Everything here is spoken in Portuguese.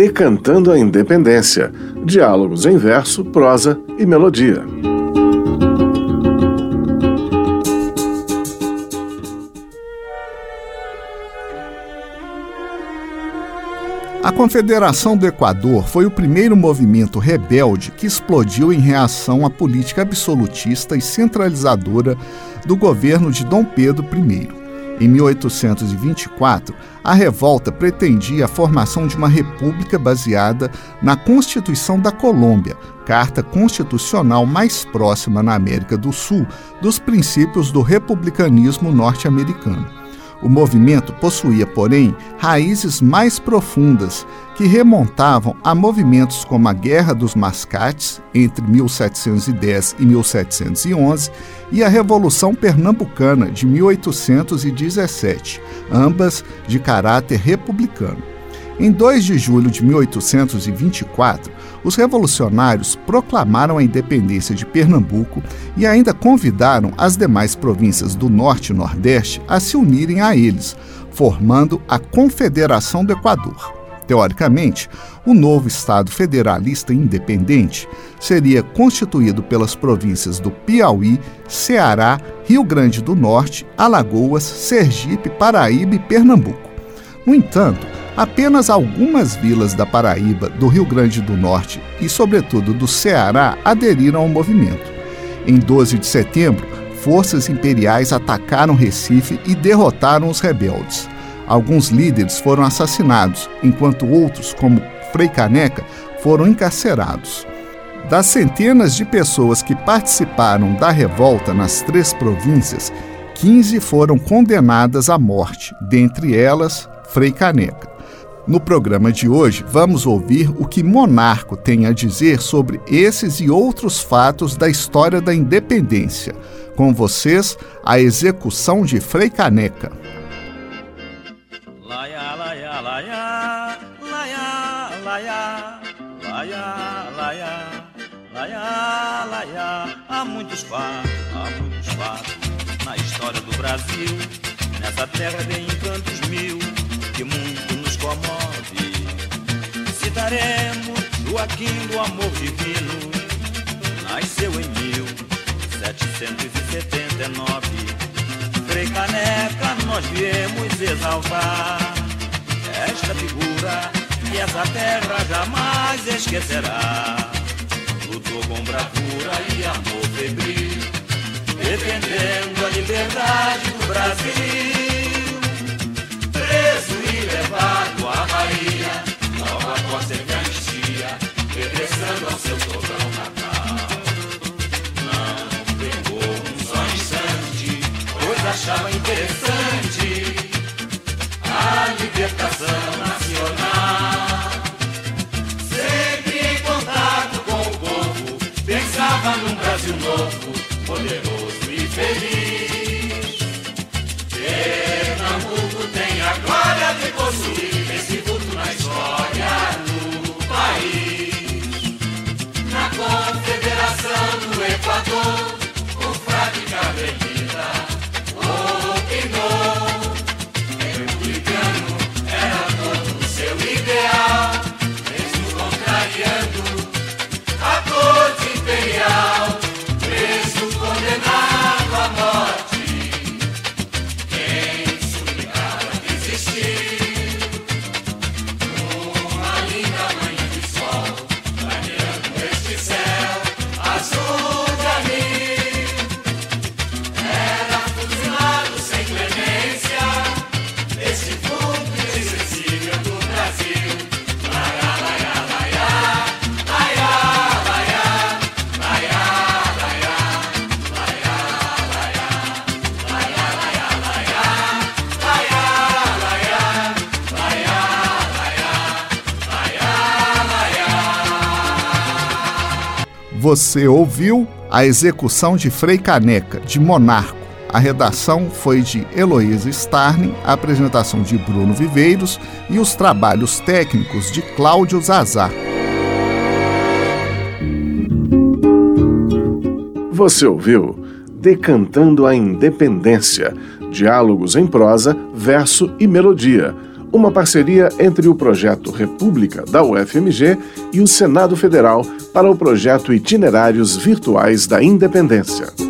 Decantando a Independência. Diálogos em verso, prosa e melodia. A Confederação do Equador foi o primeiro movimento rebelde que explodiu em reação à política absolutista e centralizadora do governo de Dom Pedro I. Em 1824, a revolta pretendia a formação de uma república baseada na Constituição da Colômbia, carta constitucional mais próxima na América do Sul dos princípios do republicanismo norte-americano. O movimento possuía, porém, raízes mais profundas que remontavam a movimentos como a Guerra dos Mascates, entre 1710 e 1711, e a Revolução Pernambucana, de 1817, ambas de caráter republicano. Em 2 de julho de 1824, os revolucionários proclamaram a independência de Pernambuco e ainda convidaram as demais províncias do Norte e Nordeste a se unirem a eles, formando a Confederação do Equador. Teoricamente, o novo Estado federalista independente seria constituído pelas províncias do Piauí, Ceará, Rio Grande do Norte, Alagoas, Sergipe, Paraíba e Pernambuco. No entanto, apenas algumas vilas da Paraíba, do Rio Grande do Norte e, sobretudo, do Ceará aderiram ao movimento. Em 12 de setembro, forças imperiais atacaram Recife e derrotaram os rebeldes. Alguns líderes foram assassinados, enquanto outros, como Frei Caneca, foram encarcerados. Das centenas de pessoas que participaram da revolta nas três províncias, 15 foram condenadas à morte, dentre elas Frei Caneca. No programa de hoje, vamos ouvir o que Monarco tem a dizer sobre esses e outros fatos da história da independência. Com vocês, a execução de Frei Caneca. Há muitos fatos, há muitos fatos na história do Brasil. Nessa terra de encantos mil, que nos comove. Citaremos Joaquim do amor divino, nasceu em 1779. Frei Caneca, nós viemos exaltar esta figura que essa terra jamais esquecerá. Lutou com bravura e amor febril, defendendo a liberdade do Brasil achava interessante a libertação nacional. Sempre em contato com o povo, pensava num Brasil novo, poderoso e feliz. de possuir esse vulto na história do país. Na confederação do Equador, o frade Cabelita Você ouviu a execução de Frei Caneca, de Monarco. A redação foi de Heloísa Starning, a apresentação de Bruno Viveiros e os trabalhos técnicos de Cláudio Zazar. Você ouviu Decantando a Independência, diálogos em prosa, verso e melodia uma parceria entre o projeto República da UFMG e o Senado Federal para o projeto Itinerários Virtuais da Independência.